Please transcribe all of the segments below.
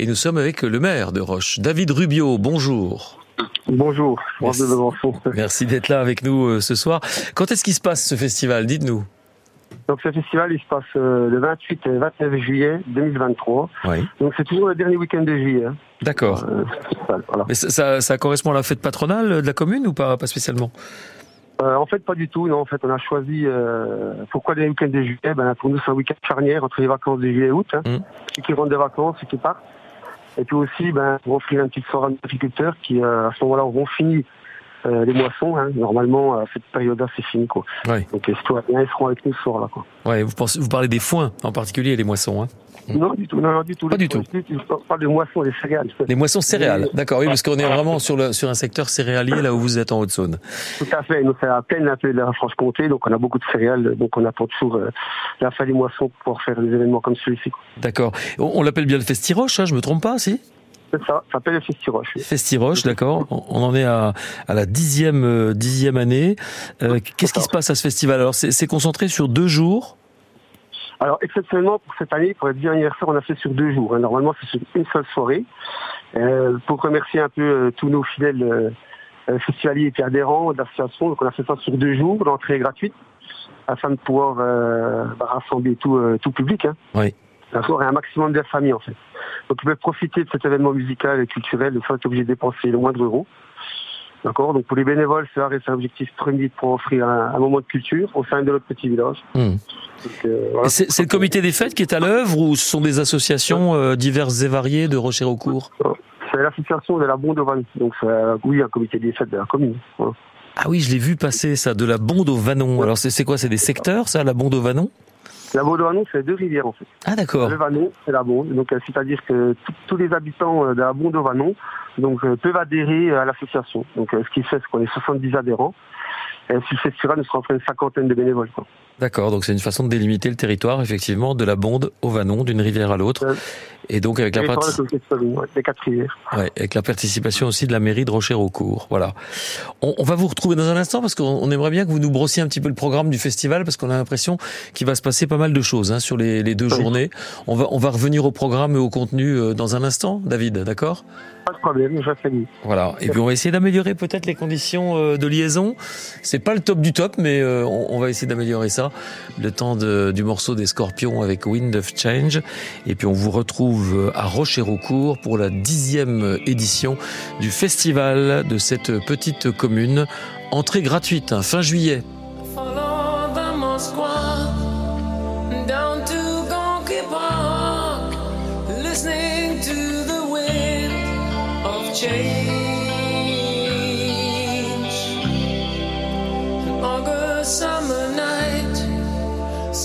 et nous sommes avec le maire de Roche, David Rubio. Bonjour. Bonjour, Merci. Merci d'être là avec nous euh, ce soir. Quand est-ce qu'il se passe ce festival? Dites-nous. Donc ce festival, il se passe euh, le 28 et 29 juillet 2023. Oui. Donc c'est toujours le dernier week-end de juillet. hein. D'accord. Euh, voilà. Mais ça, ça- ça correspond à la fête patronale de la commune ou pas, pas spécialement? Euh, en fait, pas du tout. Non, en fait, on a choisi. euh, pourquoi les week-ends de juillet? Ben, Pour nous, c'est un week-end charnière entre les vacances de juillet et août. Hein. Mm. Ceux qui rentrent des vacances, ceux qui partent. Et puis aussi, ben, pour offrir une petite soirée à nos agriculteurs qui, euh, à ce moment-là, auront fini euh, les moissons. Hein. Normalement, à cette période-là, c'est fini. Quoi. Oui. Donc, les citoyens, ils seront avec nous ce soir-là. Quoi. Ouais, vous, pensez, vous parlez des foins en particulier, les moissons. Hein Non, du tout. Non, non, du tout. Pas Les- du tout. On parle de moissons, des céréales. Les moissons céréales. D'accord, oui, parce qu'on est vraiment sur, le, sur un secteur céréalier là où vous êtes en Haute-Saône. Tout à fait. Nous, c'est à peine un peu de la Franche-Comté, donc on a beaucoup de céréales, donc on attend toujours euh, la fin des moissons pour faire des événements comme celui-ci. D'accord. On, on l'appelle bien le Festiroche, hein, je me trompe pas, si? C'est ça, ça s'appelle le Festiroche. Festiroche, d'accord. On en est à, à la dixième, euh, dixième année. Euh, Qu'est-ce qui se passe à ce festival? Alors, c'est concentré sur deux jours? Alors, exceptionnellement, pour cette année, pour être bien anniversaire, on a fait sur deux jours. hein. Normalement, c'est sur une seule soirée. Euh, pour remercier un peu tous nos fidèles festivaliers et adhérents de l'association, donc on a fait ça sur deux jours, l'entrée est gratuite, afin de pouvoir bah, rassembler tout, tout public. Hein. Oui. D'accord, et un maximum de familles, en fait. Donc, ils peuvent profiter de cet événement musical et culturel sans être obligé de dépenser le moindre euro. D'accord? Donc, pour les bénévoles, c'est un objectif premier pour offrir un, un moment de culture au sein de notre petit village. Hmm. Euh, voilà. C'est le comité des fêtes qui est à l'œuvre ou ce sont des associations euh, diverses et variées de Rocher-au-Court C'est l'association de la Bonde-au-Vanne. Donc, euh, oui, un comité des fêtes de la commune. Voilà. Ah oui, je l'ai vu passer ça, de la Bonde au Vanon. Alors c'est c'est quoi? C'est des secteurs, ça, la Bonde au Vanon La Bonde-au-Vanne, c'est deux rivières, en fait. Ah d'accord. Le Vanon, c'est la Bonde. Donc, euh, c'est-à-dire que tous les habitants euh, de la Bonde-au-Vanon donc, euh, peuvent adhérer à l'association. Donc, euh, ce qui fait, c'est qu'on est 70 adhérents. Et sur le festival, nous serons en train une cinquantaine de bénévoles. Quoi. D'accord, donc c'est une façon de délimiter le territoire, effectivement, de la Bonde au Vanon, d'une rivière à l'autre. Euh, Et donc avec la, ouais, avec la participation aussi de la mairie de Rocher-au-Court. Voilà. On, on va vous retrouver dans un instant parce qu'on on aimerait bien que vous nous brossiez un petit peu le programme du festival parce qu'on a l'impression qu'il va se passer pas mal de choses hein, sur les, les deux Oui. journées. On va, on va revenir au programme et au contenu euh, dans un instant, David, d'accord? Pas de problème, je fais Voilà. Et puis on va essayer d'améliorer peut-être les conditions euh, de liaison. C'est pas le top du top, mais on, on va essayer d'améliorer ça. Le temps du morceau des Scorpions avec Wind of Change. Et puis on vous retrouve à Rocher-au-Court pour la dixième édition du festival de cette petite commune. Entrée gratuite, hein, fin juillet.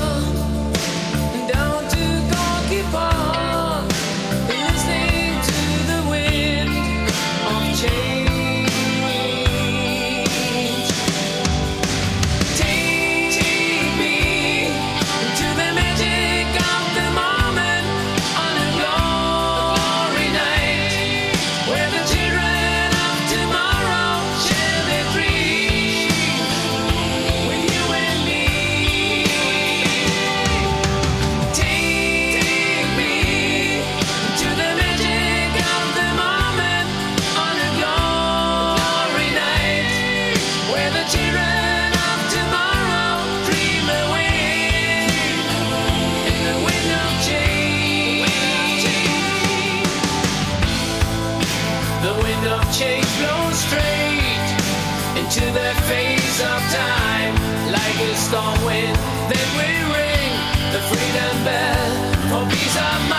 love wind, then we ring the freedom bell oh, for peace of mind.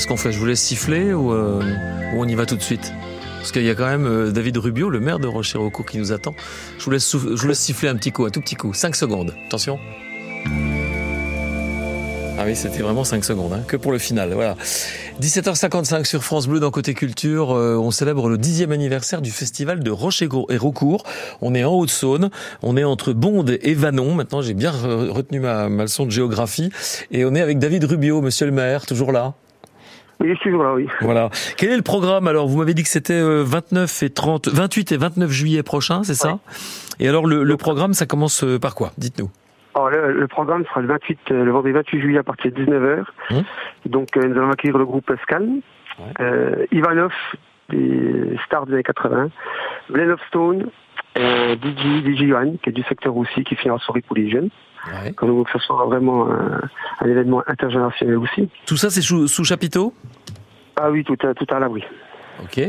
Qu'est-ce qu'on fait? Je vous laisse siffler ou, euh, ou on y va tout de suite? Parce qu'il y a quand même euh, David Rubio, le maire de Rocher-Recourt, qui nous attend. Je vous laisse, je vous laisse siffler un petit coup, un tout petit coup. 5 secondes. Attention. Ah oui, c'était vraiment 5 secondes, hein, que pour le final. Voilà. 17h55 sur France Bleu dans Côté Culture. euh, on célèbre le dixième anniversaire du festival de Rocher-Recourt. On est en Haute-Saône. On est entre Bonde et Vanon. Maintenant, j'ai bien re- retenu ma, ma leçon de géographie. Et on est avec David Rubio, monsieur le maire, toujours là. Oui, je suis toujours là, oui. Voilà. Quel est le programme alors? Vous m'avez dit que c'était euh, 29 et 30, 28 et 29 juillet prochain, c'est ça? Et alors le, le programme, ça commence euh, par quoi? Dites-nous. Alors, le, le programme sera le 28, euh, le vendredi 28 juillet à partir de 19h. Hum. Donc, euh, nous allons accueillir le groupe Ouais. euh, Ivanov, des stars des années 80, Glenn of Stone, euh, DJ, DJ Johan, qui est du secteur aussi, qui fait en soirée pour les jeunes. Ouais. Donc, ce sera vraiment un, un événement intergénérationnel aussi. Tout ça, c'est sous, sous chapiteau? Ah oui, tout à, tout à l'abri. Ok.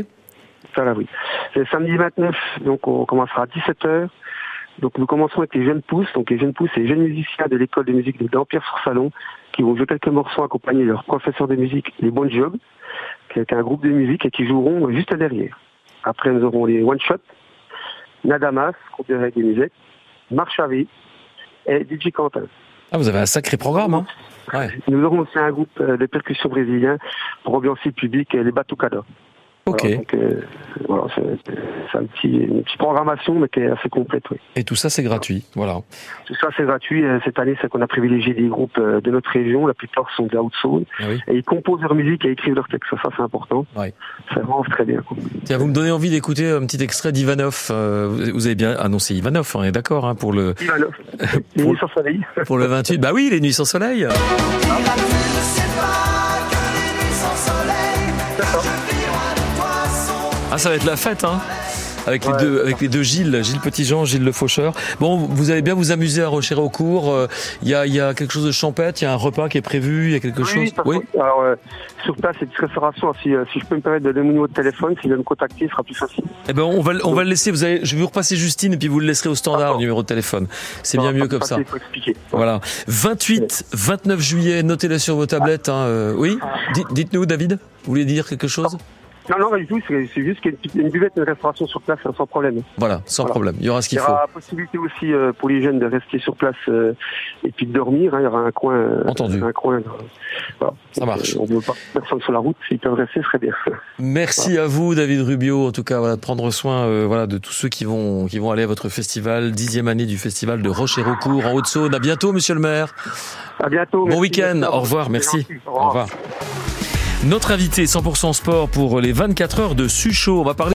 Tout à l'abri. Le samedi 29, donc, on commencera à 17h. Donc, nous commencerons avec les jeunes pousses. Donc, les jeunes pousses, c'est les jeunes musiciens de l'école de musique de Dampierre sur Salon qui vont jouer quelques morceaux accompagnés de leur professeur de musique, les Bon Job, qui est un groupe de musique et qui joueront juste derrière. Après, nous aurons les One Shot, Nadamas, groupe de reggae Marchavé et DJ Quentin. Ah, vous avez un sacré programme, hein Ouais. Nous aurons aussi un groupe euh, de percussions brésiliens pour ambiancer le public, euh, les Batucada. Ok. Voilà, donc, euh, voilà, c'est un petit, une petite programmation, mais qui est assez complète. Oui. Et tout ça, c'est gratuit. Voilà. Tout ça, c'est gratuit. Euh, Cette année, c'est qu'on a privilégié des groupes euh, de notre région. La plupart sont de la Haute-Saône. Ah oui. Et ils composent leur musique et écrivent leurs textes. Ça, c'est important. Ouais. C'est vraiment très bien. quoi. Tiens, vous me donnez envie d'écouter un petit extrait d'Ivanov. Vous- avez bien annoncé Ivanov, on est d'accord, hein, pour le Ivanov, les nuits sur soleil. pour le 28. Bah oui, les nuits sans soleil. Ah, ça va être la fête, hein avec les deux, avec les deux Gilles, Gilles Petitjean, Gilles Le Faucheur. Bon, vous allez bien vous amuser à Rocher au cours. Il y a, il y a quelque chose de champêtre, il y a un repas qui est prévu, il y a quelque chose. contre, Alors, euh, sur place, c'est une restauration. Si, euh, si je peux me permettre de donner mon numéro de téléphone, s'il veut me contacter, ce sera plus facile. Eh ben, on va, on va le laisser. Vous allez, je vais vous repasser Justine et puis vous le laisserez au standard, le numéro de téléphone. C'est bien mieux comme ça. Voilà. 28, 29 juillet, notez-le sur vos tablettes. hein, euh, oui Dites- Dites-nous, David. Vous voulez dire quelque chose? Non, non, pas du tout. C'est juste qu'il y a une, buvette, une restauration sur place, hein, sans problème. Voilà, sans Voilà. problème. Il y aura ce Il y qu'il faut. aura la possibilité aussi euh, pour les jeunes de rester sur place euh, et puis de dormir. hein. Il y aura un coin. euh, Entendu. Un coin. voilà. Ça marche. on ne veut pas personne sur la route. S'ils peuvent rester, ce serait bien. Merci à vous, David Rubio, en tout cas, voilà, de prendre soin, euh, voilà, de tous ceux qui vont, qui vont aller à votre festival, dixième année du festival de Rocher-Recourt en Haute-Saône. À bientôt, Monsieur le maire. À bientôt. Bon week-end. Au revoir. Merci. gentil. Au revoir. Notre invité 100% sport pour les 24 heures de Suchot. On va parler